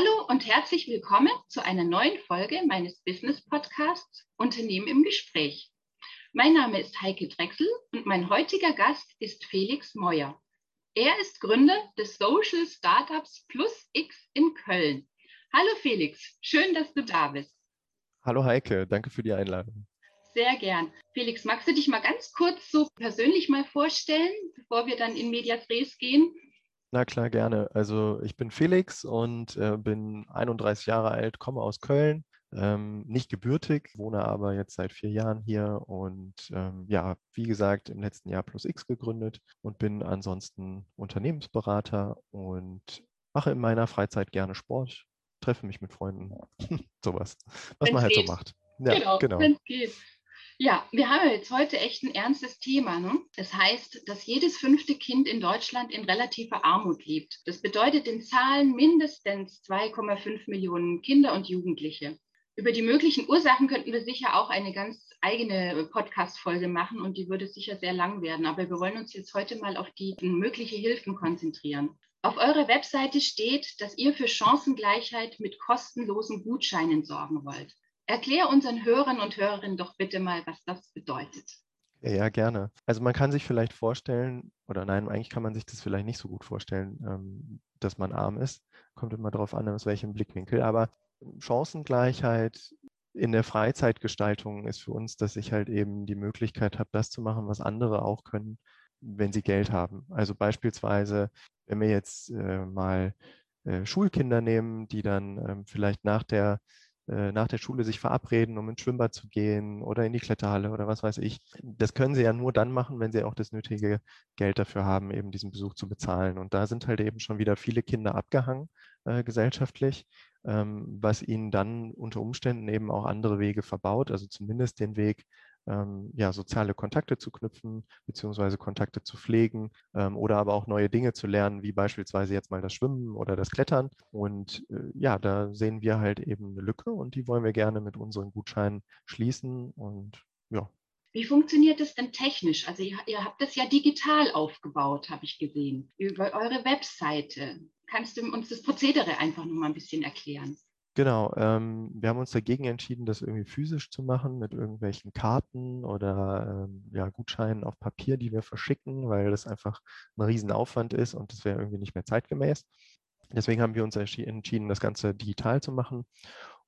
Hallo und herzlich willkommen zu einer neuen Folge meines Business Podcasts Unternehmen im Gespräch. Mein Name ist Heike Drechsel und mein heutiger Gast ist Felix Meuer. Er ist Gründer des Social Startups Plus X in Köln. Hallo Felix, schön, dass du da bist. Hallo Heike, danke für die Einladung. Sehr gern. Felix, magst du dich mal ganz kurz so persönlich mal vorstellen, bevor wir dann in Medias Res gehen? Na klar, gerne. Also ich bin Felix und äh, bin 31 Jahre alt, komme aus Köln, ähm, nicht gebürtig, wohne aber jetzt seit vier Jahren hier und ähm, ja, wie gesagt, im letzten Jahr Plus X gegründet und bin ansonsten Unternehmensberater und mache in meiner Freizeit gerne Sport, treffe mich mit Freunden, sowas, was wenn's man halt geht. so macht. Ja, genau, genau. Ja, wir haben jetzt heute echt ein ernstes Thema. Ne? Das heißt, dass jedes fünfte Kind in Deutschland in relativer Armut lebt. Das bedeutet in Zahlen mindestens 2,5 Millionen Kinder und Jugendliche. Über die möglichen Ursachen könnten wir sicher auch eine ganz eigene Podcast-Folge machen und die würde sicher sehr lang werden. Aber wir wollen uns jetzt heute mal auf die mögliche Hilfen konzentrieren. Auf eurer Webseite steht, dass ihr für Chancengleichheit mit kostenlosen Gutscheinen sorgen wollt. Erklär unseren Hörern und Hörerinnen doch bitte mal, was das bedeutet. Ja, gerne. Also man kann sich vielleicht vorstellen, oder nein, eigentlich kann man sich das vielleicht nicht so gut vorstellen, ähm, dass man arm ist. Kommt immer darauf an, aus welchem Blickwinkel. Aber Chancengleichheit in der Freizeitgestaltung ist für uns, dass ich halt eben die Möglichkeit habe, das zu machen, was andere auch können, wenn sie Geld haben. Also beispielsweise, wenn wir jetzt äh, mal äh, Schulkinder nehmen, die dann ähm, vielleicht nach der nach der Schule sich verabreden, um ins Schwimmbad zu gehen oder in die Kletterhalle oder was weiß ich. Das können sie ja nur dann machen, wenn sie auch das nötige Geld dafür haben, eben diesen Besuch zu bezahlen. Und da sind halt eben schon wieder viele Kinder abgehangen äh, gesellschaftlich, ähm, was ihnen dann unter Umständen eben auch andere Wege verbaut, also zumindest den Weg, ähm, ja, soziale Kontakte zu knüpfen, beziehungsweise Kontakte zu pflegen ähm, oder aber auch neue Dinge zu lernen, wie beispielsweise jetzt mal das Schwimmen oder das Klettern. Und äh, ja, da sehen wir halt eben eine Lücke und die wollen wir gerne mit unseren Gutscheinen schließen und ja. Wie funktioniert das denn technisch? Also ihr, ihr habt das ja digital aufgebaut, habe ich gesehen, über eure Webseite. Kannst du uns das Prozedere einfach noch mal ein bisschen erklären? Genau, ähm, wir haben uns dagegen entschieden, das irgendwie physisch zu machen mit irgendwelchen Karten oder ähm, ja, Gutscheinen auf Papier, die wir verschicken, weil das einfach ein Riesenaufwand ist und das wäre irgendwie nicht mehr zeitgemäß. Deswegen haben wir uns entschieden, das Ganze digital zu machen.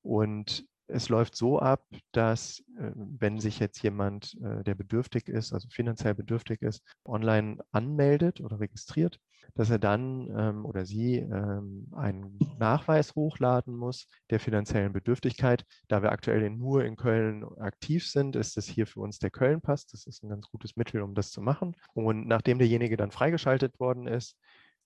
Und es läuft so ab, dass äh, wenn sich jetzt jemand, äh, der bedürftig ist, also finanziell bedürftig ist, online anmeldet oder registriert, dass er dann ähm, oder sie ähm, einen Nachweis hochladen muss der finanziellen Bedürftigkeit. Da wir aktuell nur in Köln aktiv sind, ist es hier für uns der Köln-Pass. Das ist ein ganz gutes Mittel, um das zu machen. Und nachdem derjenige dann freigeschaltet worden ist,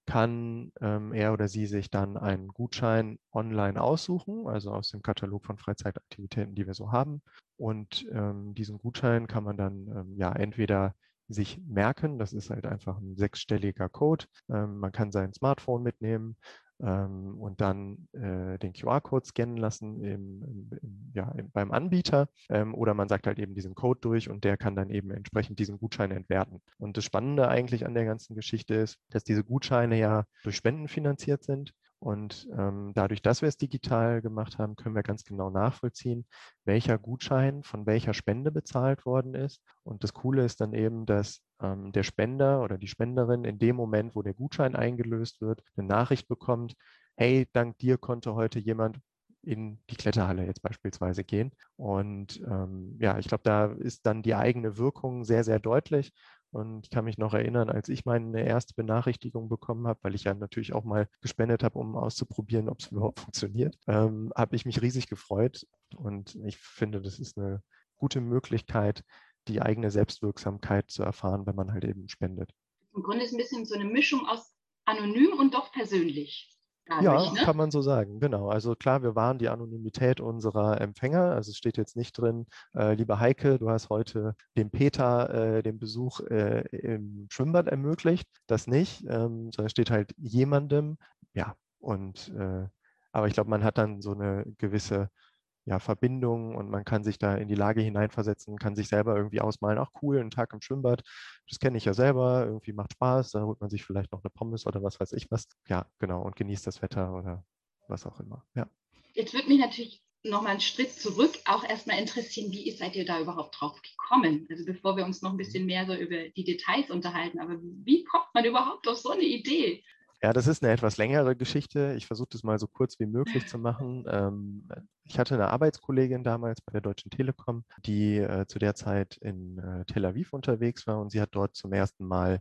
kann ähm, er oder sie sich dann einen Gutschein online aussuchen, also aus dem Katalog von Freizeitaktivitäten, die wir so haben. Und ähm, diesen Gutschein kann man dann ähm, ja entweder sich merken, das ist halt einfach ein sechsstelliger Code. Ähm, man kann sein Smartphone mitnehmen, ähm, und dann äh, den QR-Code scannen lassen im, im, ja, im, beim Anbieter. Ähm, oder man sagt halt eben diesen Code durch und der kann dann eben entsprechend diesen Gutschein entwerten. Und das Spannende eigentlich an der ganzen Geschichte ist, dass diese Gutscheine ja durch Spenden finanziert sind. Und ähm, dadurch, dass wir es digital gemacht haben, können wir ganz genau nachvollziehen, welcher Gutschein von welcher Spende bezahlt worden ist. Und das Coole ist dann eben, dass ähm, der Spender oder die Spenderin in dem Moment, wo der Gutschein eingelöst wird, eine Nachricht bekommt, hey, dank dir konnte heute jemand in die Kletterhalle jetzt beispielsweise gehen. Und ähm, ja, ich glaube, da ist dann die eigene Wirkung sehr, sehr deutlich. Und ich kann mich noch erinnern, als ich meine erste Benachrichtigung bekommen habe, weil ich ja natürlich auch mal gespendet habe, um auszuprobieren, ob es überhaupt funktioniert, ähm, habe ich mich riesig gefreut. Und ich finde, das ist eine gute Möglichkeit, die eigene Selbstwirksamkeit zu erfahren, wenn man halt eben spendet. Im Grunde ist ein bisschen so eine Mischung aus anonym und doch persönlich. Dadurch, ja, ne? kann man so sagen, genau. Also klar, wir wahren die Anonymität unserer Empfänger. Also es steht jetzt nicht drin, äh, liebe Heike, du hast heute dem Peter äh, den Besuch äh, im Schwimmbad ermöglicht. Das nicht, ähm, sondern steht halt jemandem. Ja, und äh, aber ich glaube, man hat dann so eine gewisse ja, Verbindung und man kann sich da in die Lage hineinversetzen, kann sich selber irgendwie ausmalen, ach cool, ein Tag im Schwimmbad, das kenne ich ja selber, irgendwie macht Spaß, da holt man sich vielleicht noch eine Pommes oder was weiß ich was. Ja, genau, und genießt das Wetter oder was auch immer. Ja. Jetzt würde mich natürlich nochmal einen Schritt zurück auch erstmal interessieren, wie seid ihr da überhaupt drauf gekommen? Also bevor wir uns noch ein bisschen mehr so über die Details unterhalten, aber wie kommt man überhaupt auf so eine Idee? Ja, das ist eine etwas längere Geschichte. Ich versuche das mal so kurz wie möglich zu machen. Ähm, ich hatte eine Arbeitskollegin damals bei der Deutschen Telekom, die äh, zu der Zeit in äh, Tel Aviv unterwegs war und sie hat dort zum ersten Mal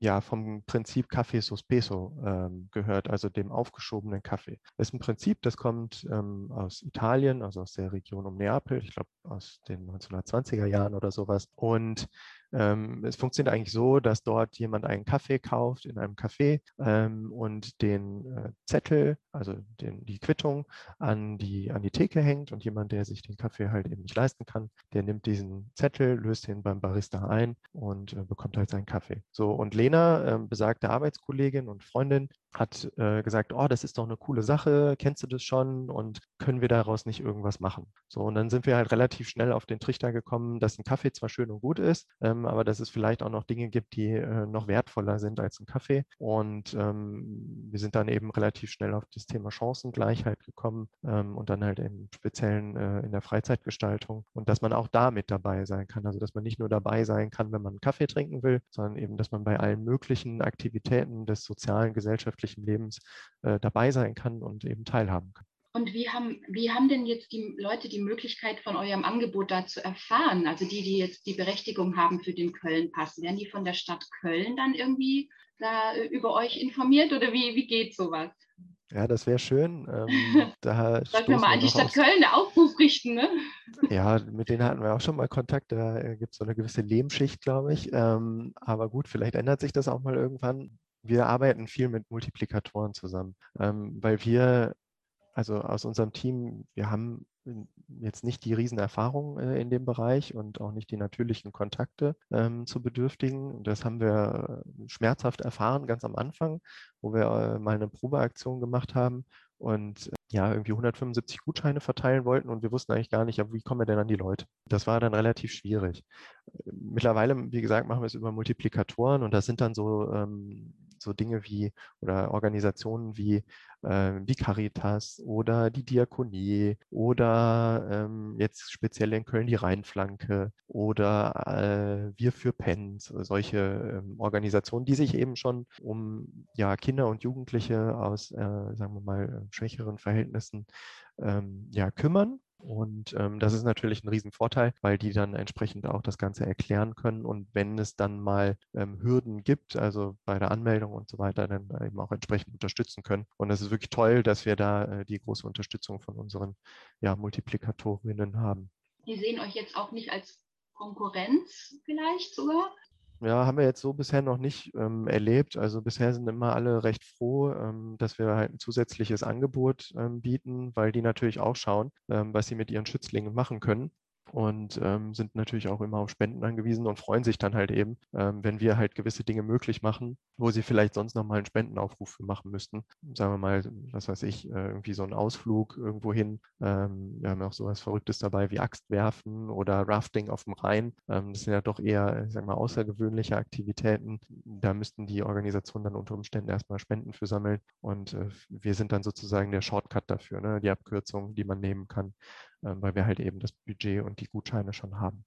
ja, vom Prinzip Kaffee Sospeso ähm, gehört, also dem aufgeschobenen Kaffee. Das ist ein Prinzip, das kommt ähm, aus Italien, also aus der Region um Neapel, ich glaube aus den 1920er Jahren oder sowas. Und ähm, es funktioniert eigentlich so, dass dort jemand einen Kaffee kauft in einem Café ähm, und den äh, Zettel, also den, die Quittung an die, an die Theke hängt und jemand, der sich den Kaffee halt eben nicht leisten kann, der nimmt diesen Zettel, löst ihn beim Barista ein und äh, bekommt halt seinen Kaffee. So, und Lena, äh, besagte Arbeitskollegin und Freundin, hat äh, gesagt, oh, das ist doch eine coole Sache, kennst du das schon und können wir daraus nicht irgendwas machen? So, und dann sind wir halt relativ schnell auf den Trichter gekommen, dass ein Kaffee zwar schön und gut ist, ähm, aber dass es vielleicht auch noch Dinge gibt, die äh, noch wertvoller sind als ein Kaffee. Und ähm, wir sind dann eben relativ schnell auf das Thema Chancengleichheit gekommen ähm, und dann halt im Speziellen äh, in der Freizeitgestaltung und dass man auch da mit dabei sein kann. Also dass man nicht nur dabei sein kann, wenn man einen Kaffee trinken will, sondern eben, dass man bei allen möglichen Aktivitäten des sozialen, gesellschaftlichen Lebens äh, dabei sein kann und eben teilhaben kann. Und wie haben, wie haben denn jetzt die Leute die Möglichkeit von eurem Angebot da zu erfahren? Also die, die jetzt die Berechtigung haben für den Köln-Pass, werden die von der Stadt Köln dann irgendwie da äh, über euch informiert oder wie, wie geht sowas? Ja, das wäre schön. Ähm, da Sollten wir mal an die Stadt aus. Köln einen Aufruf richten, ne? Ja, mit denen hatten wir auch schon mal Kontakt. Da äh, gibt es so eine gewisse Lehmschicht, glaube ich. Ähm, aber gut, vielleicht ändert sich das auch mal irgendwann wir arbeiten viel mit Multiplikatoren zusammen, ähm, weil wir, also aus unserem Team, wir haben jetzt nicht die Riesenerfahrung äh, in dem Bereich und auch nicht die natürlichen Kontakte ähm, zu Bedürftigen. Das haben wir äh, schmerzhaft erfahren ganz am Anfang, wo wir äh, mal eine Probeaktion gemacht haben und äh, ja, irgendwie 175 Gutscheine verteilen wollten und wir wussten eigentlich gar nicht, wie kommen wir denn an die Leute? Das war dann relativ schwierig. Mittlerweile, wie gesagt, machen wir es über Multiplikatoren und das sind dann so ähm, so Dinge wie oder Organisationen wie, äh, wie Caritas oder die Diakonie oder ähm, jetzt speziell in Köln die Rheinflanke oder äh, Wir für Pens, solche ähm, Organisationen, die sich eben schon um ja, Kinder und Jugendliche aus, äh, sagen wir mal, schwächeren Verhältnissen ähm, ja, kümmern und ähm, das ist natürlich ein Riesenvorteil, weil die dann entsprechend auch das Ganze erklären können. Und wenn es dann mal ähm, Hürden gibt, also bei der Anmeldung und so weiter, dann eben auch entsprechend unterstützen können. Und es ist wirklich toll, dass wir da äh, die große Unterstützung von unseren ja, Multiplikatorinnen haben. Die sehen euch jetzt auch nicht als Konkurrenz vielleicht sogar? Ja, haben wir jetzt so bisher noch nicht ähm, erlebt. Also bisher sind immer alle recht froh, ähm, dass wir halt ein zusätzliches Angebot ähm, bieten, weil die natürlich auch schauen, ähm, was sie mit ihren Schützlingen machen können und ähm, sind natürlich auch immer auf Spenden angewiesen und freuen sich dann halt eben, ähm, wenn wir halt gewisse Dinge möglich machen, wo sie vielleicht sonst nochmal einen Spendenaufruf machen müssten. Sagen wir mal, was weiß ich, äh, irgendwie so einen Ausflug irgendwo hin. Ähm, wir haben auch sowas Verrücktes dabei wie Axt werfen oder Rafting auf dem Rhein. Ähm, das sind ja doch eher, ich sag mal, außergewöhnliche Aktivitäten. Da müssten die Organisationen dann unter Umständen erstmal Spenden für sammeln und äh, wir sind dann sozusagen der Shortcut dafür, ne? die Abkürzung, die man nehmen kann. Ähm, weil wir halt eben das Budget und die Gutscheine schon haben.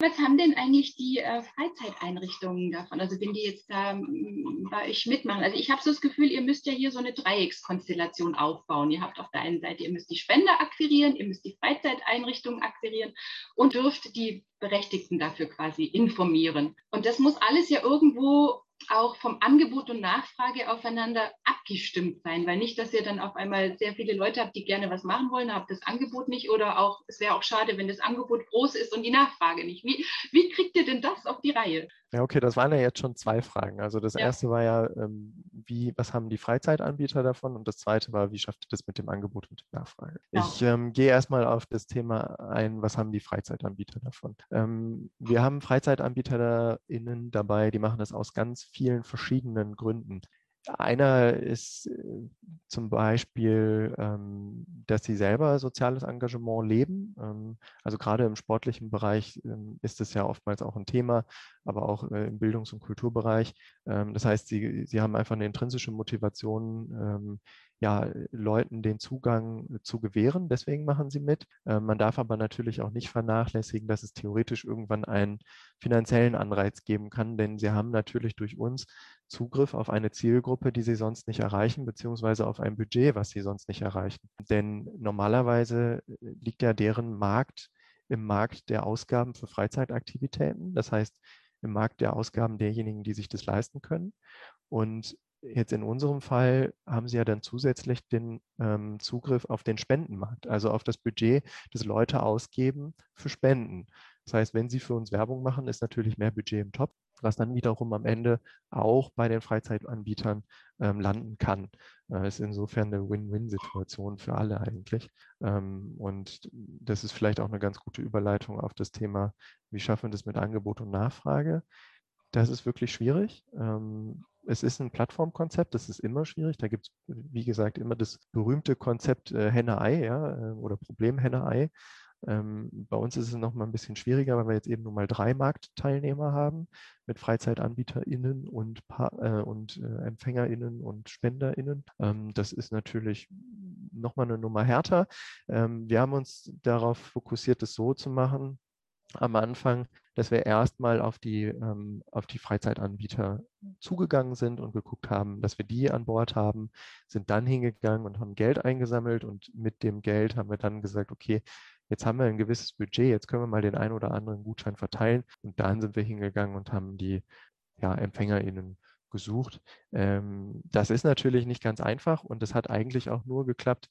Was haben denn eigentlich die äh, Freizeiteinrichtungen davon? Also wenn die jetzt da m, bei euch mitmachen. Also ich habe so das Gefühl, ihr müsst ja hier so eine Dreieckskonstellation aufbauen. Ihr habt auf der einen Seite, ihr müsst die Spender akquirieren, ihr müsst die Freizeiteinrichtungen akquirieren und dürft die Berechtigten dafür quasi informieren. Und das muss alles ja irgendwo auch vom Angebot und Nachfrage aufeinander abgestimmt sein, weil nicht, dass ihr dann auf einmal sehr viele Leute habt, die gerne was machen wollen, habt das Angebot nicht oder auch, es wäre auch schade, wenn das Angebot groß ist und die Nachfrage nicht. Wie, wie kriegt ihr denn das auf die Reihe? Ja, okay, das waren ja jetzt schon zwei Fragen. Also das ja. erste war ja, ähm, wie, was haben die Freizeitanbieter davon? Und das zweite war, wie schafft ihr das mit dem Angebot und der Nachfrage? Ja. Ich ähm, gehe erstmal auf das Thema ein, was haben die Freizeitanbieter davon? Ähm, wir haben FreizeitanbieterInnen dabei, die machen das aus ganz vielen verschiedenen Gründen. Einer ist äh, zum Beispiel, ähm, dass sie selber soziales Engagement leben. Ähm, also gerade im sportlichen Bereich ähm, ist es ja oftmals auch ein Thema, aber auch äh, im Bildungs- und Kulturbereich. das heißt, sie, sie haben einfach eine intrinsische Motivation, ja, Leuten den Zugang zu gewähren. Deswegen machen sie mit. Äh, man darf aber natürlich auch nicht vernachlässigen, dass es theoretisch irgendwann einen finanziellen Anreiz geben kann, denn sie haben natürlich durch uns Zugriff auf eine Zielgruppe, die sie sonst nicht erreichen, beziehungsweise auf ein Budget, was sie sonst nicht erreichen. Denn normalerweise äh, liegt ja deren Markt im Markt der Ausgaben für Freizeitaktivitäten, das heißt im Markt der Ausgaben derjenigen, die sich das leisten können. Und jetzt in unserem Fall haben Sie ja dann zusätzlich den ähm, Zugriff auf den Spendenmarkt, also auf das Budget, das Leute ausgeben für Spenden. Das heißt, wenn Sie für uns Werbung machen, ist natürlich mehr Budget im Top, was dann wiederum am Ende auch bei den Freizeitanbietern ähm, landen kann. Äh, ist insofern eine Win-Win-Situation für alle eigentlich. Ähm, und das ist vielleicht auch eine ganz gute Überleitung auf das Thema, wie schaffen wir das mit Angebot und Nachfrage. Das ist wirklich schwierig. Ähm, es ist ein Plattformkonzept, das ist immer schwierig. Da gibt es, wie gesagt, immer das berühmte Konzept äh, Henne-Ei ja, äh, oder Problem Henne-Ei. Ähm, bei uns ist es noch mal ein bisschen schwieriger, weil wir jetzt eben nur mal drei Marktteilnehmer haben mit FreizeitanbieterInnen und, pa äh, und äh, EmpfängerInnen und SpenderInnen. Ähm, das ist natürlich noch mal eine Nummer härter. Ähm, wir haben uns darauf fokussiert, das so zu machen, am Anfang, dass wir erstmal auf die, ähm, auf die Freizeitanbieter zugegangen sind und geguckt haben, dass wir die an Bord haben, sind dann hingegangen und haben Geld eingesammelt und mit dem Geld haben wir dann gesagt, okay, jetzt haben wir ein gewisses Budget, jetzt können wir mal den einen oder anderen Gutschein verteilen und dann sind wir hingegangen und haben die ja, EmpfängerInnen gesucht. Ähm, das ist natürlich nicht ganz einfach und das hat eigentlich auch nur geklappt,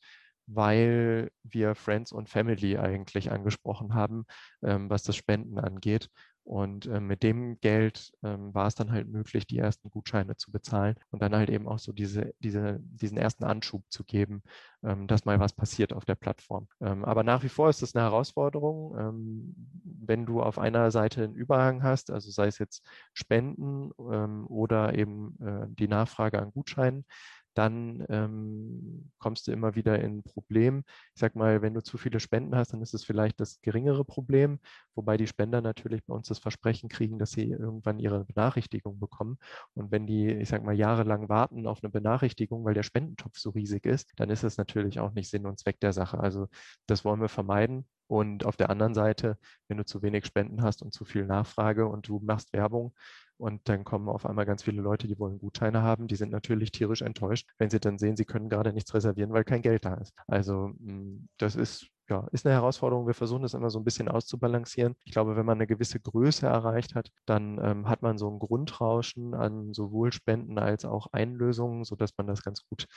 weil wir Friends und Family eigentlich angesprochen haben, ähm, was das Spenden angeht. Und äh, mit dem Geld ähm, war es dann halt möglich, die ersten Gutscheine zu bezahlen und dann halt eben auch so diese, diese, diesen ersten Anschub zu geben, ähm, dass mal was passiert auf der Plattform. Ähm, aber nach wie vor ist das eine Herausforderung, ähm, wenn du auf einer Seite einen Überhang hast, also sei es jetzt Spenden ähm, oder eben äh, die Nachfrage an Gutscheinen, dann ähm, kommst du immer wieder in ein Problem. Ich sag mal, wenn du zu viele Spenden hast, dann ist es vielleicht das geringere Problem, wobei die Spender natürlich bei uns das Versprechen kriegen, dass sie irgendwann ihre Benachrichtigung bekommen. Und wenn die, ich sag mal, jahrelang warten auf eine Benachrichtigung, weil der Spendentopf so riesig ist, dann ist es natürlich auch nicht Sinn und Zweck der Sache. Also das wollen wir vermeiden. Und auf der anderen Seite, wenn du zu wenig Spenden hast und zu viel Nachfrage und du machst Werbung, und dann kommen auf einmal ganz viele Leute, die wollen Gutscheine haben. Die sind natürlich tierisch enttäuscht, wenn sie dann sehen, sie können gerade nichts reservieren, weil kein Geld da ist. Also hm, das ist ja, ist eine Herausforderung. Wir versuchen das immer so ein bisschen auszubalancieren. Ich glaube, wenn man eine gewisse Größe erreicht hat, dann ähm, hat man so ein Grundrauschen an sowohl Spenden als auch Einlösungen, sodass man das ganz gut,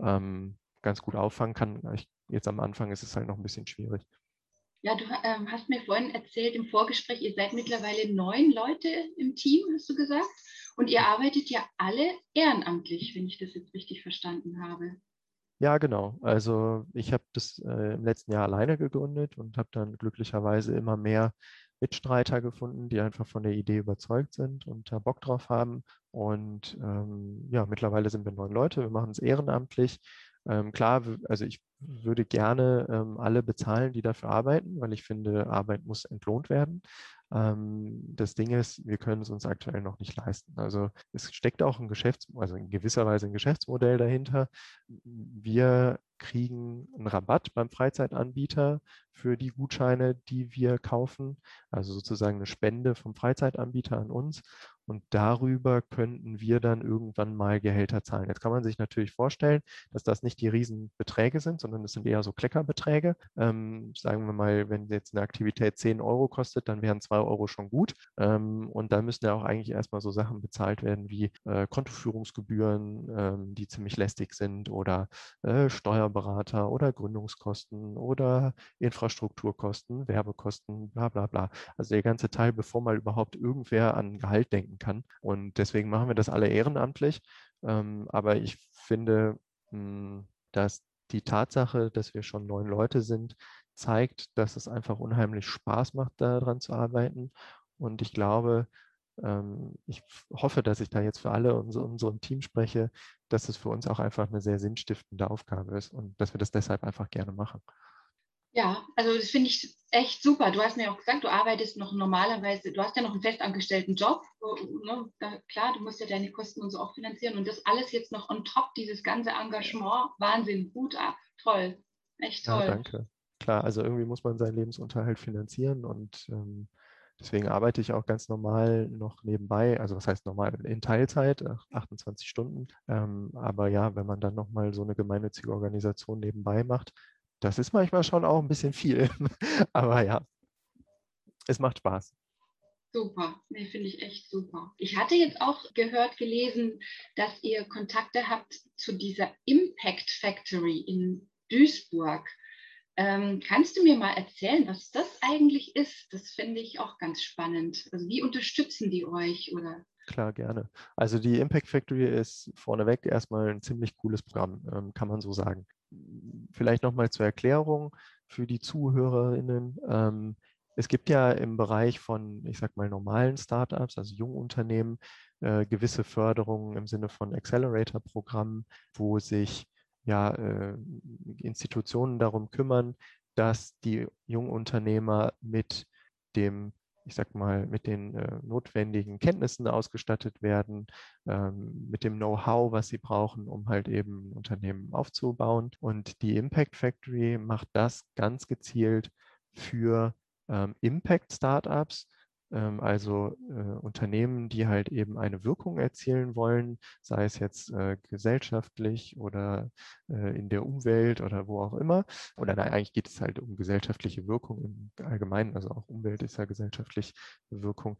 ähm, ganz gut auffangen kann. Ich, jetzt am Anfang ist es halt noch ein bisschen schwierig. Ja, du ähm, hast mir vorhin erzählt im Vorgespräch, ihr seid mittlerweile neun Leute im Team, hast du gesagt. Und ihr arbeitet ja alle ehrenamtlich, wenn ich das jetzt richtig verstanden habe. Ja, genau. Also ich habe das äh, im letzten Jahr alleine gegründet und habe dann glücklicherweise immer mehr Mitstreiter gefunden, die einfach von der Idee überzeugt sind und da Bock drauf haben. Und ähm, ja, mittlerweile sind wir neun Leute. Wir machen es ehrenamtlich. Ähm, klar, also ich würde gerne ähm, alle bezahlen, die dafür arbeiten, weil ich finde, Arbeit muss entlohnt werden. Ähm, das Ding ist, wir können es uns aktuell noch nicht leisten. Also es steckt auch ein Geschäfts-, also in gewisser Weise ein Geschäftsmodell dahinter. Wir kriegen einen Rabatt beim Freizeitanbieter für die Gutscheine, die wir kaufen, also sozusagen eine Spende vom Freizeitanbieter an uns. Und darüber könnten wir dann irgendwann mal Gehälter zahlen. Jetzt kann man sich natürlich vorstellen, dass das nicht die Riesenbeträge sind, sondern das sind eher so Kleckerbeträge. Ähm, sagen wir mal, wenn jetzt eine Aktivität 10 Euro kostet, dann wären 2 Euro schon gut. Ähm, und dann müssen ja auch eigentlich erstmal so Sachen bezahlt werden wie äh, Kontoführungsgebühren, ähm, die ziemlich lästig sind oder äh, Steuerberater oder Gründungskosten oder Infrastrukturkosten, Werbekosten, bla bla bla. Also der ganze Teil, bevor mal überhaupt irgendwer an Gehalt denken denken kann. Und deswegen machen wir das alle ehrenamtlich. Ähm, aber ich finde, hm, dass die Tatsache, dass wir schon neun Leute sind, zeigt, dass es einfach unheimlich Spaß macht, daran zu arbeiten. Und ich glaube, ähm, ich hoffe, dass ich da jetzt für alle in unserem Team spreche, dass es für uns auch einfach eine sehr sinnstiftende Aufgabe ist und dass wir das deshalb einfach gerne machen. Ja, also das finde ich echt super. Du hast mir auch gesagt, du arbeitest noch normalerweise, du hast ja noch einen festangestellten Job. Ne? Klar, du musst ja deine Kosten und so auch finanzieren. Und das alles jetzt noch on top, dieses ganze Engagement, Wahnsinn, gut ab, toll, echt toll. Ja, danke. Klar, also irgendwie muss man seinen Lebensunterhalt finanzieren und ähm, deswegen arbeite ich auch ganz normal noch nebenbei, also was heißt normal, in Teilzeit, 28 Stunden. Ähm, aber ja, wenn man dann nochmal so eine gemeinnützige Organisation nebenbei macht, das ist manchmal schon auch ein bisschen viel. Aber ja, es macht Spaß. Super, nee, finde ich echt super. Ich hatte jetzt auch gehört, gelesen, dass ihr Kontakte habt zu dieser Impact Factory in Duisburg. Ähm, kannst du mir mal erzählen, was das eigentlich ist? Das finde ich auch ganz spannend. Also wie unterstützen die euch oder? Klar, gerne. Also die Impact Factory ist vorneweg erstmal ein ziemlich cooles Programm, ähm, kann man so sagen vielleicht nochmal zur Erklärung für die Zuhörerinnen. Ähm, es gibt ja im Bereich von, ich sag mal, normalen Startups, also Jungunternehmen, äh, gewisse Förderungen im Sinne von Accelerator-Programmen, wo sich ja äh, Institutionen darum kümmern, dass die Jungunternehmer mit dem ich sag mal, mit den äh, notwendigen Kenntnissen ausgestattet werden, ähm, mit dem Know-how, was sie brauchen, um halt eben Unternehmen aufzubauen. Und die Impact Factory macht das ganz gezielt für ähm, Impact-Startups, also äh, Unternehmen, die halt eben eine Wirkung erzielen wollen, sei es jetzt äh, gesellschaftlich oder äh, in der Umwelt oder wo auch immer. Oder nein, eigentlich geht es halt um gesellschaftliche Wirkung im Allgemeinen, also auch Umwelt ist ja gesellschaftliche Wirkung.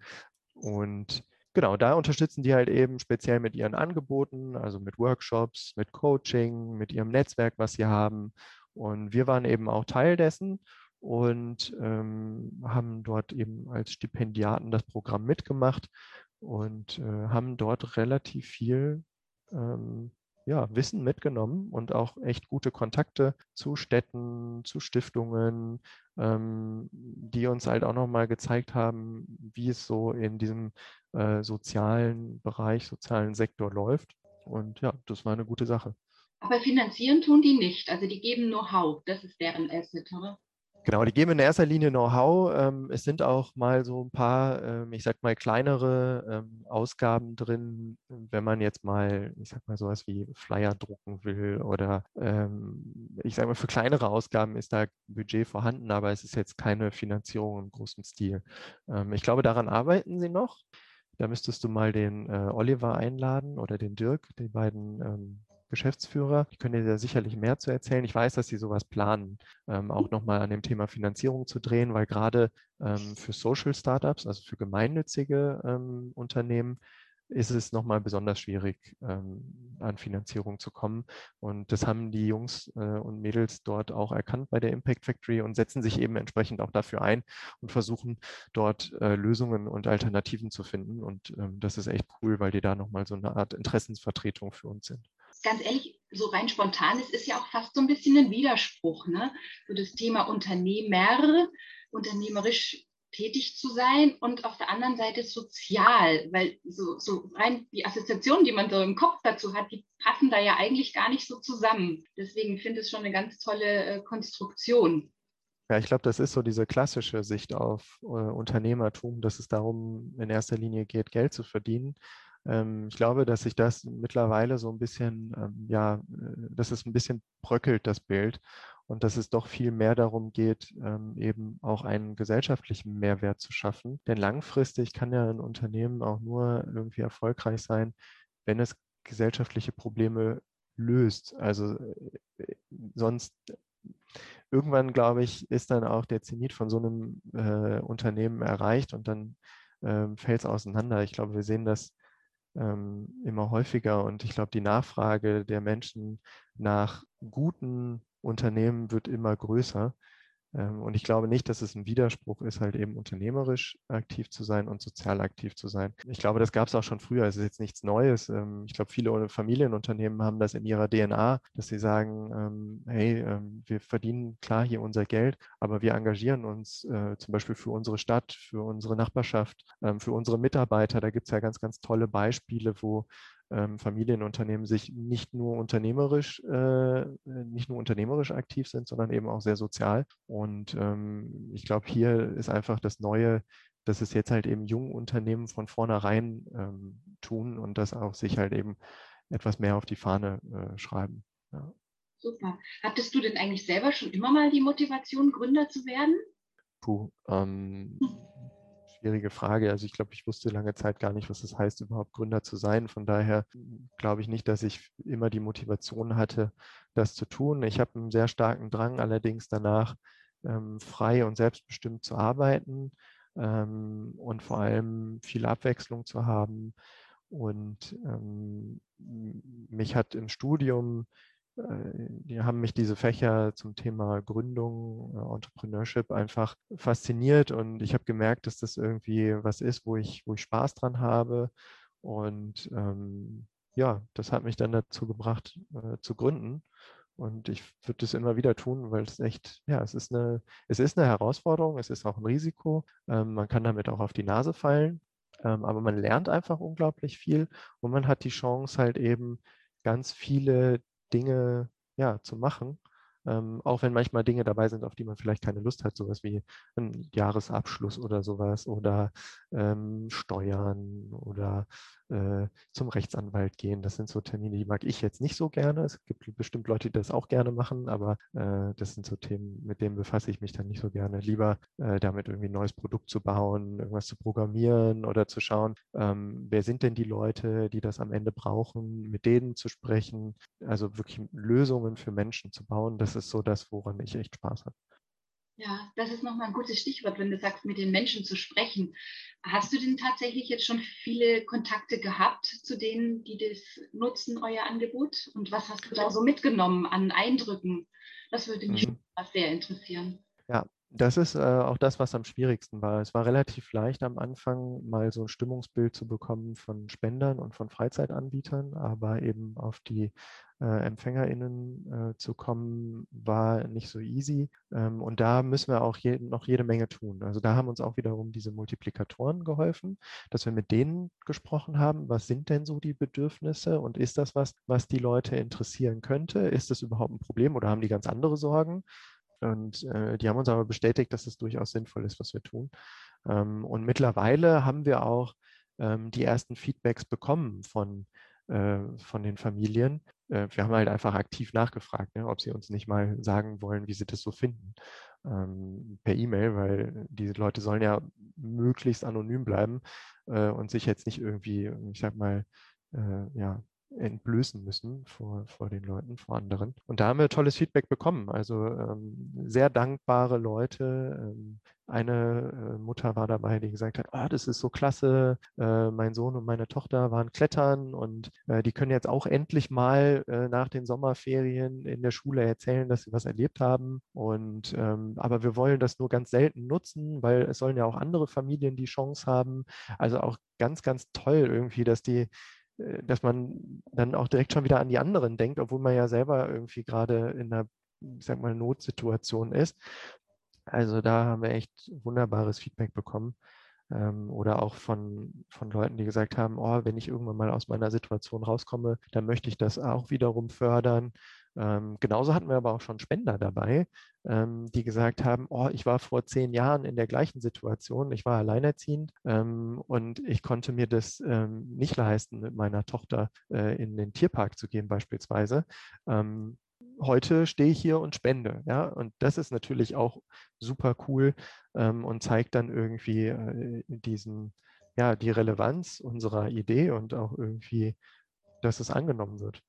Und genau, da unterstützen die halt eben speziell mit ihren Angeboten, also mit Workshops, mit Coaching, mit ihrem Netzwerk, was sie haben. Und wir waren eben auch Teil dessen und ähm, haben dort eben als Stipendiaten das Programm mitgemacht und äh, haben dort relativ viel ähm, ja, Wissen mitgenommen und auch echt gute Kontakte zu Städten, zu Stiftungen, ähm, die uns halt auch nochmal gezeigt haben, wie es so in diesem äh, sozialen Bereich, sozialen Sektor läuft. Und ja, das war eine gute Sache. Aber finanzieren tun die nicht. Also die geben Know-how. Das ist deren Asset, oder? Genau, die geben in erster Linie Know-how. Ähm, es sind auch mal so ein paar, ähm, ich sag mal, kleinere ähm, Ausgaben drin, wenn man jetzt mal, ich sag mal, sowas wie Flyer drucken will oder ich sag mal, für kleinere Ausgaben ist da Budget vorhanden, aber es ist jetzt keine Finanzierung im großen Stil. ich glaube, daran arbeiten sie noch. Da müsstest du mal den äh, Oliver einladen oder den Dirk, die beiden Geschäftsführer. Die können dir da sicherlich mehr zu erzählen. Ich weiß, dass sie sowas planen, ähm, auch nochmal an dem Thema Finanzierung zu drehen, weil gerade ähm, für Social Startups, also für gemeinnützige ähm, Unternehmen, ist es nochmal besonders schwierig, ähm, an Finanzierung zu kommen. Und das haben die Jungs äh, und Mädels dort auch erkannt bei der Impact Factory und setzen sich eben entsprechend auch dafür ein und versuchen dort äh, Lösungen und Alternativen zu finden. Und ähm, das ist echt cool, weil die da nochmal so eine Art Interessensvertretung für uns sind ganz ehrlich, so rein spontan, es ist ja auch fast so ein bisschen ein Widerspruch. Ne? So das Thema Unternehmer, unternehmerisch tätig zu sein und auf der anderen Seite sozial, weil so, so rein die Assoziationen, die man so im Kopf dazu hat, die passen da ja eigentlich gar nicht so zusammen. Deswegen finde ich es schon eine ganz tolle äh, Konstruktion. Ja, ich glaube, das ist so diese klassische Sicht auf äh, Unternehmertum, dass es darum in erster Linie geht, Geld zu verdienen. Ähm, ich glaube, dass sich das mittlerweile so ein bisschen, ähm, ja, äh, dass es ein bisschen bröckelt, das Bild. Und dass es doch viel mehr darum geht, ähm, eben auch einen gesellschaftlichen Mehrwert zu schaffen. Denn langfristig kann ja ein Unternehmen auch nur irgendwie erfolgreich sein, wenn es gesellschaftliche Probleme löst. Also äh, sonst irgendwann, glaube ich, ist dann auch der Zenit von so einem äh, Unternehmen erreicht und dann äh, fällt es auseinander. Ich glaube, wir sehen das ähm, immer häufiger und ich glaube, die Nachfrage der Menschen nach guten Unternehmen wird immer größer. Ähm, und ich glaube nicht, dass es ein Widerspruch ist, halt eben unternehmerisch aktiv zu sein und sozial aktiv zu sein. Ich glaube, das gab es auch schon früher. Es ist jetzt nichts Neues. Ähm, ich glaube, viele Familienunternehmen haben das in ihrer DNA, dass sie sagen, ähm, hey, wir verdienen klar hier unser Geld, aber wir engagieren uns äh, zum Beispiel für unsere Stadt, für unsere Nachbarschaft, für unsere Mitarbeiter. Da gibt es ja ganz, ganz tolle Beispiele, wo ähm, Familienunternehmen sich nicht nur unternehmerisch, äh, nicht nur unternehmerisch aktiv sind, sondern eben auch sehr sozial. Und ähm, ich glaube, hier ist einfach das Neue, dass es jetzt halt eben jungen Unternehmen von vornherein ähm, tun und das auch sich halt eben etwas mehr auf die Fahne äh, schreiben. Ja. Super. Hattest du denn eigentlich selber schon immer mal die Motivation, Gründer zu werden? Puh, ähm, hm. schwierige Frage. Also ich glaube, ich wusste lange Zeit gar nicht, was es heißt, überhaupt Gründer zu sein. Von daher glaube ich nicht, dass ich immer die Motivation hatte, das zu tun. Ich habe einen sehr starken Drang allerdings danach, ähm, frei und selbstbestimmt zu arbeiten ähm, und vor allem viel Abwechslung zu haben. Und ähm, mich hat im Studium die haben mich diese Fächer zum Thema Gründung, äh, Entrepreneurship einfach fasziniert und ich habe gemerkt, dass das irgendwie was ist, wo ich, wo ich Spaß dran habe. Und ähm, ja, das hat mich dann dazu gebracht, äh, zu gründen. Und ich würde es immer wieder tun, weil es echt, ja, es ist eine, es ist eine Herausforderung, es ist auch ein Risiko. Ähm, man kann damit auch auf die Nase fallen, ähm, aber man lernt einfach unglaublich viel und man hat die Chance halt eben ganz viele Dinge ja, zu machen. Ähm, auch wenn manchmal Dinge dabei sind, auf die man vielleicht keine Lust hat, sowas wie ein Jahresabschluss oder sowas oder ähm, Steuern oder äh, zum Rechtsanwalt gehen. Das sind so Termine, die mag ich jetzt nicht so gerne. Es gibt bestimmt Leute, die das auch gerne machen, aber äh, das sind so Themen, mit denen befasse ich mich dann nicht so gerne. Lieber äh, damit irgendwie ein neues Produkt zu bauen, irgendwas zu programmieren oder zu schauen, ähm, wer sind denn die Leute, die das am Ende brauchen, mit denen zu sprechen, also wirklich Lösungen für Menschen zu bauen. Das ist so das, woran ich echt Spaß habe. Ja, das ist nochmal ein gutes Stichwort, wenn du sagst, mit den Menschen zu sprechen. Hast du denn tatsächlich jetzt schon viele Kontakte gehabt zu denen, die das nutzen, euer Angebot? Und was hast du da so mitgenommen an Eindrücken? Das würde mich mhm. sehr interessieren. Ja, das ist äh, auch das, was am schwierigsten war. Es war relativ leicht am Anfang mal so ein Stimmungsbild zu bekommen von Spendern und von Freizeitanbietern, aber eben auf die äh, EmpfängerInnen äh, zu kommen, war nicht so easy. Ähm, und da müssen wir auch je, noch jede Menge tun. Also da haben uns auch wiederum diese Multiplikatoren geholfen, dass wir mit denen gesprochen haben, was sind denn so die Bedürfnisse und ist das was, was die Leute interessieren könnte? Ist das überhaupt ein Problem oder haben die ganz andere Sorgen? Und äh, die haben uns aber bestätigt, dass es durchaus sinnvoll ist, was wir tun. Ähm, und mittlerweile haben wir auch ähm, die ersten Feedbacks bekommen von, äh, von den Familien. Äh, wir haben halt einfach aktiv nachgefragt, ne, ob sie uns nicht mal sagen wollen, wie sie das so finden ähm, per E-Mail, weil die Leute sollen ja möglichst anonym bleiben äh, und sich jetzt nicht irgendwie, ich sag mal, äh, ja, entblößen müssen vor, vor den Leuten, vor anderen. Und da haben wir tolles Feedback bekommen. Also ähm, sehr dankbare Leute. Ähm, eine äh, Mutter war dabei, die gesagt hat, oh, das ist so klasse, äh, mein Sohn und meine Tochter waren klettern und äh, die können jetzt auch endlich mal äh, nach den Sommerferien in der Schule erzählen, dass sie was erlebt haben. Und ähm, aber wir wollen das nur ganz selten nutzen, weil es sollen ja auch andere Familien die Chance haben. Also auch ganz, ganz toll irgendwie, dass die dass man dann auch direkt schon wieder an die anderen denkt, obwohl man ja selber irgendwie gerade in einer, ich sag mal, Notsituation ist. Also da haben wir echt wunderbares Feedback bekommen. Ähm, oder auch von, von Leuten, die gesagt haben, oh, wenn ich irgendwann mal aus meiner Situation rauskomme, dann möchte ich das auch wiederum fördern. Ähm, genauso hatten wir aber auch schon Spender dabei, ähm, die gesagt haben, oh, ich war vor zehn Jahren in der gleichen Situation, ich war alleinerziehend ähm, und ich konnte mir das ähm, nicht leisten, mit meiner Tochter äh, in den Tierpark zu gehen beispielsweise. Ähm, heute stehe ich hier und spende, ja, und das ist natürlich auch super cool ähm, und zeigt dann irgendwie äh, diesen, ja, die Relevanz unserer Idee und auch irgendwie, dass es angenommen wird.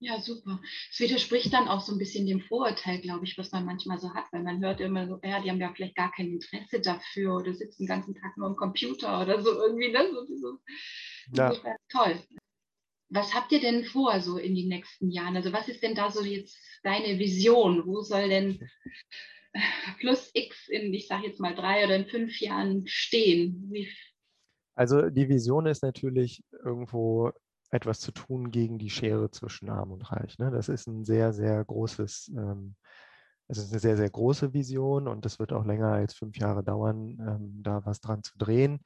Ja. Super. Es widerspricht dann auch so ein bisschen dem Vorurteil, glaube ich, was man manchmal so hat, weil man hört immer so, ja, die haben ja vielleicht gar kein Interesse dafür oder sitzen den ganzen Tag nur am Computer oder so irgendwie. Ne? So, so. Ja. Toll. Was habt ihr denn vor so in den nächsten Jahren? Also was ist denn da so jetzt deine Vision? Wo soll denn plus X in, ich sage jetzt mal drei oder in fünf Jahren stehen? Wie also die Vision ist natürlich irgendwo etwas zu tun gegen die Schere zwischen Arm und Reich. Ne? Das ist ein sehr, sehr großes, ähm, es ist eine sehr, sehr große Vision und das wird auch länger als fünf Jahre dauern, ähm, da was dran zu drehen.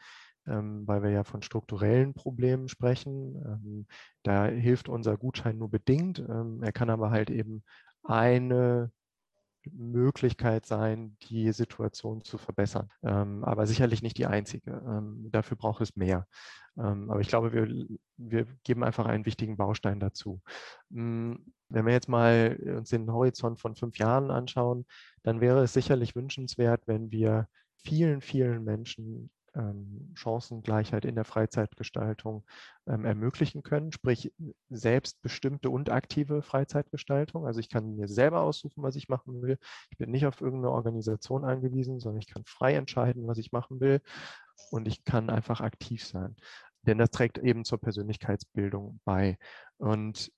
ähm, weil wir ja von strukturellen Problemen sprechen. Ähm, da hilft unser Gutschein nur bedingt. Ähm, er kann aber halt eben eine Möglichkeit sein, die Situation zu verbessern. Ähm, aber sicherlich nicht die einzige. Ähm, dafür braucht es mehr. Ähm, aber ich glaube, wir, wir geben einfach einen wichtigen Baustein dazu. Hm, wenn wir jetzt mal uns den Horizont von fünf Jahren anschauen, dann wäre es sicherlich wünschenswert, wenn wir vielen, vielen Menschen Chancengleichheit in der Freizeitgestaltung ähm, ermöglichen können, sprich selbstbestimmte und aktive Freizeitgestaltung. Also ich kann mir selber aussuchen, was ich machen will. Ich bin nicht auf irgendeine Organisation angewiesen, sondern ich kann frei entscheiden, was ich machen will und ich kann einfach aktiv sein. Denn das trägt eben zur Persönlichkeitsbildung bei. Und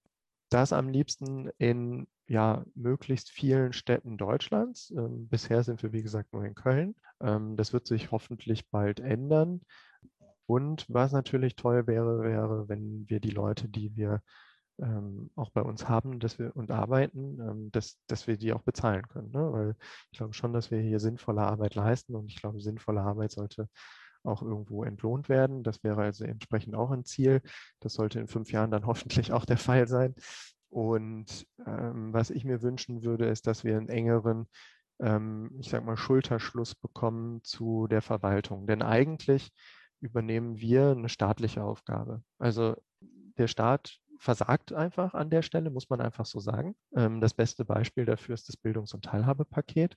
das am liebsten in ja, möglichst vielen Städten Deutschlands. Ähm, bisher sind wir, wie gesagt, nur in Köln. Ähm, das wird sich hoffentlich bald ändern. Und was natürlich toll wäre, wäre, wenn wir die Leute, die wir ähm, auch bei uns haben dass wir, und arbeiten, ähm, dass, dass wir die auch bezahlen können. Ne? Weil ich glaube schon, dass wir hier sinnvolle Arbeit leisten und ich glaube, sinnvolle Arbeit sollte auch irgendwo entlohnt werden. Das wäre also entsprechend auch ein Ziel. Das sollte in fünf Jahren dann hoffentlich auch der Fall sein. Und ähm, was ich mir wünschen würde, ist, dass wir einen engeren, ähm, ich sag mal, Schulterschluss bekommen zu der Verwaltung. Denn eigentlich übernehmen wir eine staatliche Aufgabe. Also der Staat versagt einfach an der Stelle, muss man einfach so sagen. Ähm, das beste Beispiel dafür ist das Bildungs- und Teilhabepaket.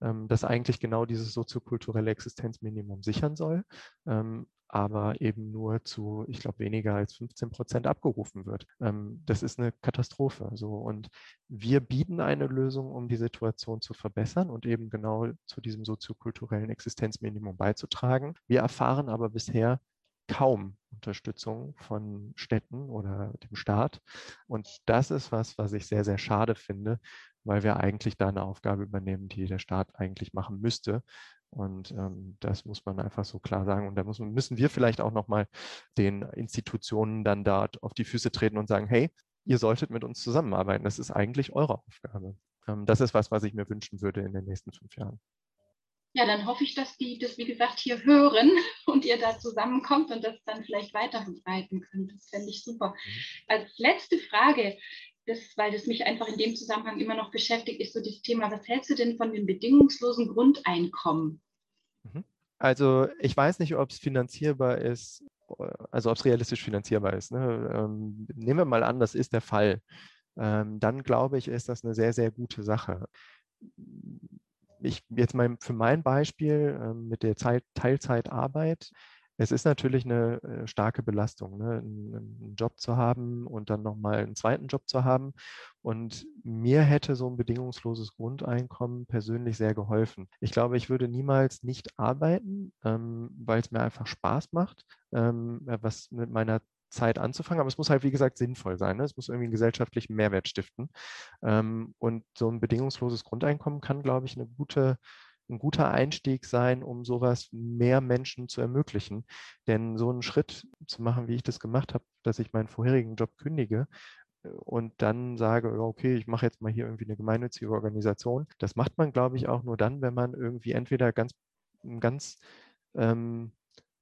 Ähm, das eigentlich genau dieses soziokulturelle Existenzminimum sichern soll, ähm, aber eben nur zu, ich glaube, weniger als 15 Prozent abgerufen wird. Ähm, das ist eine Katastrophe. So. Und wir bieten eine Lösung, um die Situation zu verbessern und eben genau zu diesem soziokulturellen Existenzminimum beizutragen. Wir erfahren aber bisher kaum Unterstützung von Städten oder dem Staat. Und das ist was, was ich sehr, sehr schade finde, weil wir eigentlich da eine Aufgabe übernehmen, die der Staat eigentlich machen müsste. Und ähm, das muss man einfach so klar sagen. Und da muss, müssen wir vielleicht auch nochmal den Institutionen dann dort auf die Füße treten und sagen, hey, ihr solltet mit uns zusammenarbeiten. Das ist eigentlich eure Aufgabe. Ähm, das ist was, was ich mir wünschen würde in den nächsten fünf Jahren. Ja, dann hoffe ich, dass die das, wie gesagt, hier hören und ihr da zusammenkommt und das dann vielleicht weiter verbreiten könnt. Das fände ich super. Mhm. Als letzte Frage, das, weil das mich einfach in dem Zusammenhang immer noch beschäftigt, ist so das Thema, was hältst du denn von dem bedingungslosen Grundeinkommen? Mhm. Also ich weiß nicht, ob es finanzierbar ist, also ob es realistisch finanzierbar ist. Ne? Ähm, nehmen wir mal an, das ist der Fall. Ähm, dann glaube ich, ist das eine sehr, sehr gute Sache. Ich jetzt mal für mein Beispiel ähm, mit der Zeit, Teilzeitarbeit es ist natürlich eine äh, starke Belastung, ne? einen, Job zu haben und dann nochmal einen zweiten Job zu haben. Und mir hätte so ein bedingungsloses Grundeinkommen persönlich sehr geholfen. Ich glaube, ich würde niemals nicht arbeiten, ähm, weil es mir einfach Spaß macht, ähm, was mit meiner Zeit anzufangen, aber es muss halt, wie gesagt, sinnvoll sein. Ne? Es muss irgendwie einen gesellschaftlichen Mehrwert stiften. Ähm, und so ein bedingungsloses Grundeinkommen kann, glaube ich, eine gute ein guter Einstieg sein, um sowas mehr Menschen zu ermöglichen. Denn so einen Schritt zu machen, wie ich das gemacht habe, dass ich meinen vorherigen Job kündige, äh, und dann sage, okay, ich mache jetzt mal hier irgendwie eine gemeinnützige Organisation. Das macht man, glaube ich, auch nur dann, wenn man irgendwie entweder ganz, ein ganz ähm,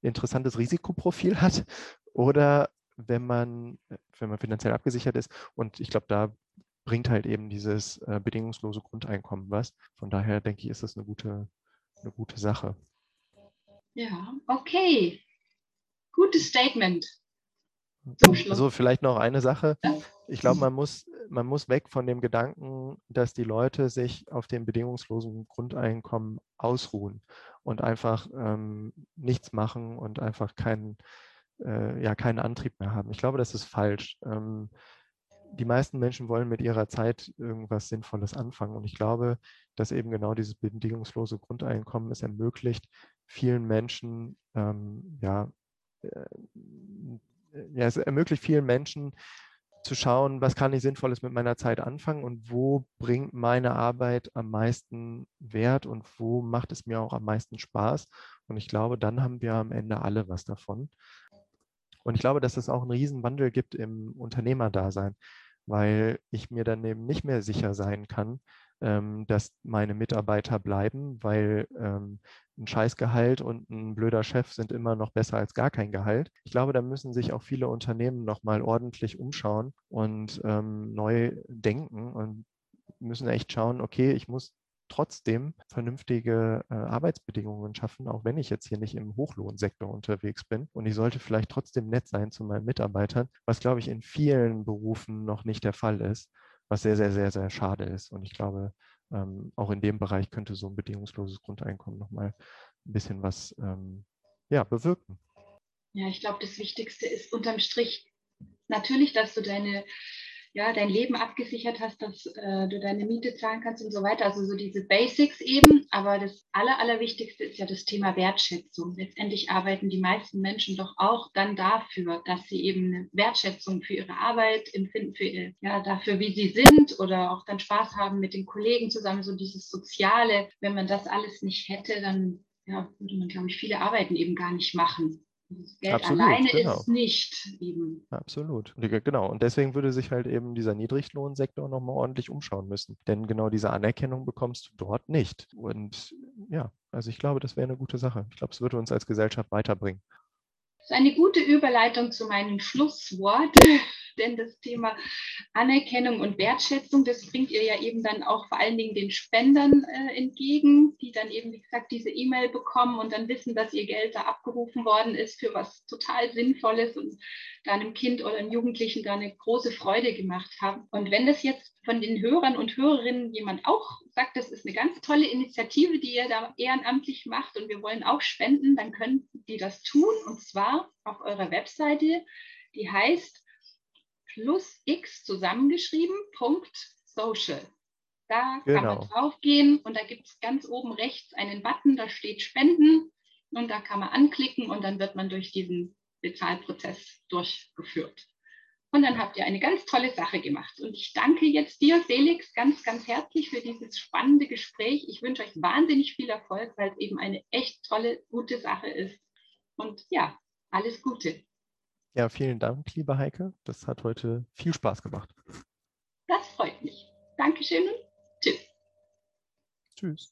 interessantes Risikoprofil hat oder wenn man, wenn man finanziell abgesichert ist. Und ich glaube, da bringt halt eben dieses äh, bedingungslose Grundeinkommen was. Von daher denke ich, ist das eine gute, eine gute Sache. Ja, okay. Gutes Statement. Also vielleicht noch eine Sache. Ich glaube, man muss, man muss weg von dem Gedanken, dass die Leute sich auf dem bedingungslosen Grundeinkommen ausruhen und einfach ähm, nichts machen und einfach keinen, äh, ja, keinen Antrieb mehr haben. Ich glaube, das ist falsch. Ähm, die meisten Menschen wollen mit ihrer Zeit irgendwas Sinnvolles anfangen. Und ich glaube, dass eben genau dieses bedingungslose Grundeinkommen es ermöglicht, vielen Menschen, ähm, ja, äh, ja, es ermöglicht vielen Menschen zu schauen, was kann ich Sinnvolles mit meiner Zeit anfangen und wo bringt meine Arbeit am meisten Wert und wo macht es mir auch am meisten Spaß. Und ich glaube, dann haben wir am Ende alle was davon. Und ich glaube, dass es auch einen Riesenwandel gibt im Unternehmerdasein weil ich mir dann eben nicht mehr sicher sein kann, ähm, dass meine Mitarbeiter bleiben, weil ähm, ein Scheißgehalt und ein blöder Chef sind immer noch besser als gar kein Gehalt. Ich glaube, da müssen sich auch viele Unternehmen nochmal ordentlich umschauen und ähm, neu denken und müssen echt schauen, okay, ich muss trotzdem vernünftige äh, Arbeitsbedingungen schaffen, auch wenn ich jetzt hier nicht im Hochlohnsektor unterwegs bin. Und ich sollte vielleicht trotzdem nett sein zu meinen Mitarbeitern, was, glaube ich, in vielen Berufen noch nicht der Fall ist was sehr, sehr, sehr, sehr schade ist. Und ich glaube, ähm, auch in dem Bereich könnte so ein bedingungsloses Grundeinkommen nochmal ein bisschen was ähm, ja, bewirken. Ja, ich glaube, das Wichtigste ist unterm Strich natürlich, dass du deine ja, dein Leben abgesichert hast, dass äh, du deine Miete zahlen kannst und so weiter. Also so diese Basics eben. Aber das Aller, Allerwichtigste ist ja das Thema Wertschätzung. Letztendlich arbeiten die meisten Menschen doch auch dann dafür, dass sie eben eine Wertschätzung für ihre Arbeit empfinden, für ihr, ja, dafür, wie sie sind oder auch dann Spaß haben mit den Kollegen zusammen. So dieses Soziale. Wenn man das alles nicht hätte, dann ja, würde man, glaube ich, viele Arbeiten eben gar nicht machen. Das Geld Absolut, alleine genau. ist nicht eben. Absolut. Genau. Und deswegen würde sich halt eben dieser Niedriglohnsektor nochmal ordentlich umschauen müssen. Denn genau diese Anerkennung bekommst du dort nicht. Und ja, also ich glaube, das wäre eine gute Sache. Ich glaube, es würde uns als Gesellschaft weiterbringen. Das ist eine gute Überleitung zu meinem Schlusswort denn das Thema Anerkennung und Wertschätzung, das bringt ihr ja eben dann auch vor allen Dingen den Spendern äh, entgegen, die dann eben, wie gesagt, diese E-Mail bekommen und dann wissen, dass ihr Geld da abgerufen worden ist für was total Sinnvolles und da einem Kind oder einem Jugendlichen da eine große Freude gemacht haben. Und wenn das jetzt von den Hörern und Hörerinnen jemand auch sagt, das ist eine ganz tolle Initiative, die ihr da ehrenamtlich macht und wir wollen auch spenden, dann können die das tun und zwar auf eurer Webseite, die heißt plus x zusammengeschrieben, Punkt social. Da genau. kann man genau. draufgehen und da gibt es ganz oben rechts einen Button, da steht Spenden und da kann man anklicken und dann wird man durch diesen Bezahlprozess durchgeführt. Und dann habt ihr eine ganz tolle Sache gemacht. Und ich danke jetzt dir, Felix, ganz, ganz herzlich für dieses spannende Gespräch. Ich wünsche euch wahnsinnig viel Erfolg, weil es eben eine echt tolle, gute Sache ist. Und ja, alles Gute. Ja, vielen Dank, liebe Heike. Das hat heute viel Spaß gemacht. Das freut mich. Dankeschön. Tschüss.